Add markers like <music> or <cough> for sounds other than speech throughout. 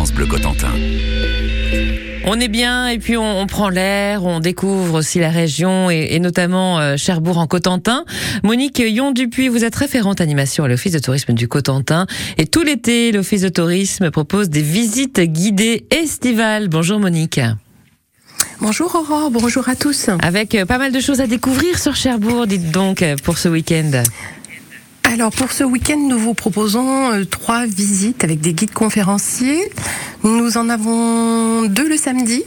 France Bleu Cotentin. On est bien et puis on, on prend l'air, on découvre aussi la région et, et notamment euh, Cherbourg en Cotentin. Monique Yon-Dupuis, vous êtes référente animation à l'Office de tourisme du Cotentin et tout l'été, l'Office de tourisme propose des visites guidées estivales. Bonjour Monique. Bonjour Aurore, bonjour à tous. Avec euh, pas mal de choses à découvrir sur Cherbourg, dites donc, euh, pour ce week-end. Alors pour ce week-end, nous vous proposons euh, trois visites avec des guides conférenciers. Nous en avons deux le samedi.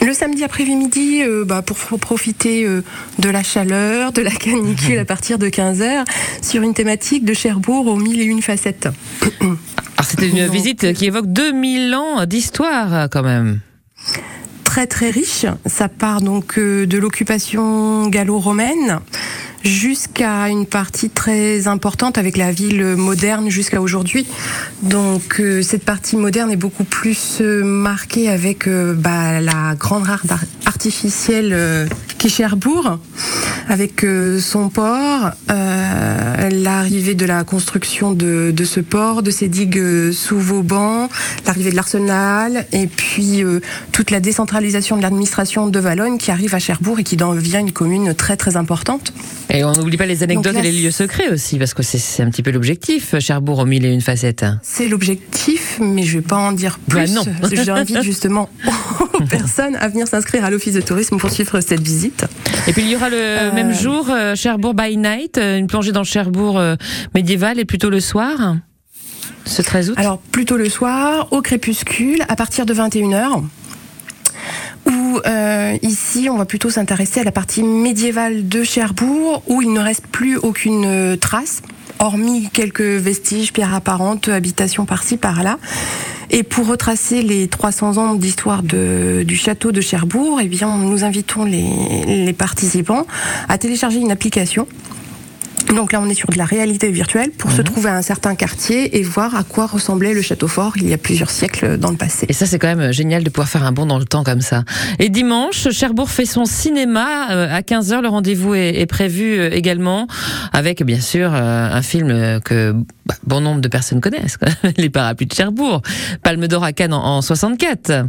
Le samedi après-midi, euh, bah, pour profiter euh, de la chaleur, de la canicule <laughs> à partir de 15h, sur une thématique de Cherbourg aux mille et une facettes. <coughs> Alors c'était une visite qui évoque 2000 ans d'histoire quand même. très très riche. Ça part donc de l'occupation gallo-romaine jusqu'à une partie très importante avec la ville moderne jusqu'à aujourd'hui. Donc euh, cette partie moderne est beaucoup plus euh, marquée avec euh, bah, la grande rare artificielle Cherbourg, avec euh, son port, euh, l'arrivée de la construction de, de ce port, de ces digues euh, sous Vauban, l'arrivée de l'arsenal, et puis euh, toute la décentralisation de l'administration de Valogne qui arrive à Cherbourg et qui devient une commune très très importante. Et on n'oublie pas les anecdotes là, et les lieux secrets aussi, parce que c'est- un petit peu l'objectif, Cherbourg aux mille et une facettes. C'est l'objectif, mais je vais pas en dire Bah plus. non. J'invite <laughs> justement aux personnes à venir s'inscrire à l'office de tourisme pour suivre cette visite. Et puis il y aura le même jour euh, Cherbourg by night, euh, une plongée dans Cherbourg euh, médiéval et plutôt le soir, ce 13 août. Alors plutôt le soir, au crépuscule, à partir de 21h. Où euh, ici, on va plutôt s'intéresser à la partie médiévale de Cherbourg, où il ne reste plus aucune euh, trace, hormis quelques vestiges, pierres apparentes, habitations par-ci, par-là. Et pour retracer les 300 ans d'histoire du château de Cherbourg, eh bien, nous invitons les participants à télécharger une application donc là, on est sur de la réalité virtuelle pour se trouver à un certain quartier et voir à quoi ressemblait le château fort il y a plusieurs siècles dans le passé. Et ça, c'est quand même génial de pouvoir faire un bond dans le temps comme ça. Et dimanche, Cherbourg fait son cinéma euh, à 15h. Le rendez-vous est, prévu euh, également, avec bien sûr euh, un film euh, que bah, bon nombre de personnes connaissent. <laughs> Les Parapluies de Cherbourg. Palme d'Or à Cannes en, en 64.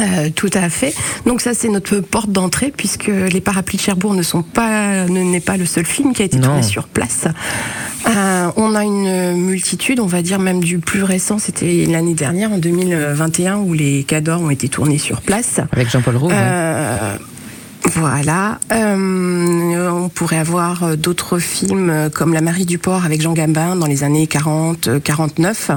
Euh, tout à fait. Donc ça, c'est notre porte d'entrée puisque les parapluies de Cherbourg ne sont pas, ne n'est pas le seul film qui a été Non. tourné sur place. Euh, on a une multitude, on va dire même du plus récent, c'était l'année dernière, en 2021, où les Cadors ont été tournés sur place. Avec Jean-Paul hein. Euh, voilà. Euh, on pourrait avoir d'autres films comme La Marie du Port avec Jean Gabin dans les années 40, euh, 49.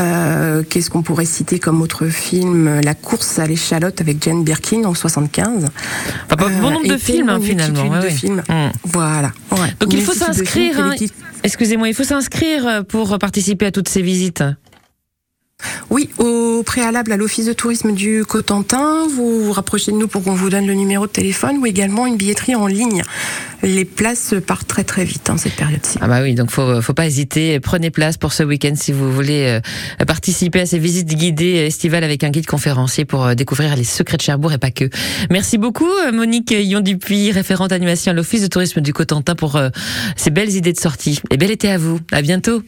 Euh, Qu'est-ce qu'on pourrait citer comme autre film? La course à l'échalote avec Jane Birkin en 75. Enfin, bon, bon Euh, nombre de et films hein, finalement. ouais, de films. Hum. Voilà. ouais. Donc il faut de s'inscrire. hein. Excusez-moi, il faut s'inscrire euh, pour participer à toutes ces visites. Oui, au préalable à l'office de tourisme du Cotentin, vous vous rapprochez de nous pour qu'on vous donne le numéro de téléphone ou également une billetterie en ligne. Les places partent très très vite en cette période-ci. Ah bah oui, donc faut faut pas hésiter. Prenez place pour ce week-end si vous voulez euh, participer à ces visites guidées estivales avec un guide conférencier pour euh, découvrir les secrets de Cherbourg et pas que. Merci beaucoup euh, Monique Yon-Dupuis, référente animation à l'Office de tourisme du Cotentin pour ces belles idées de sortie. Et bel été à vous. À bientôt.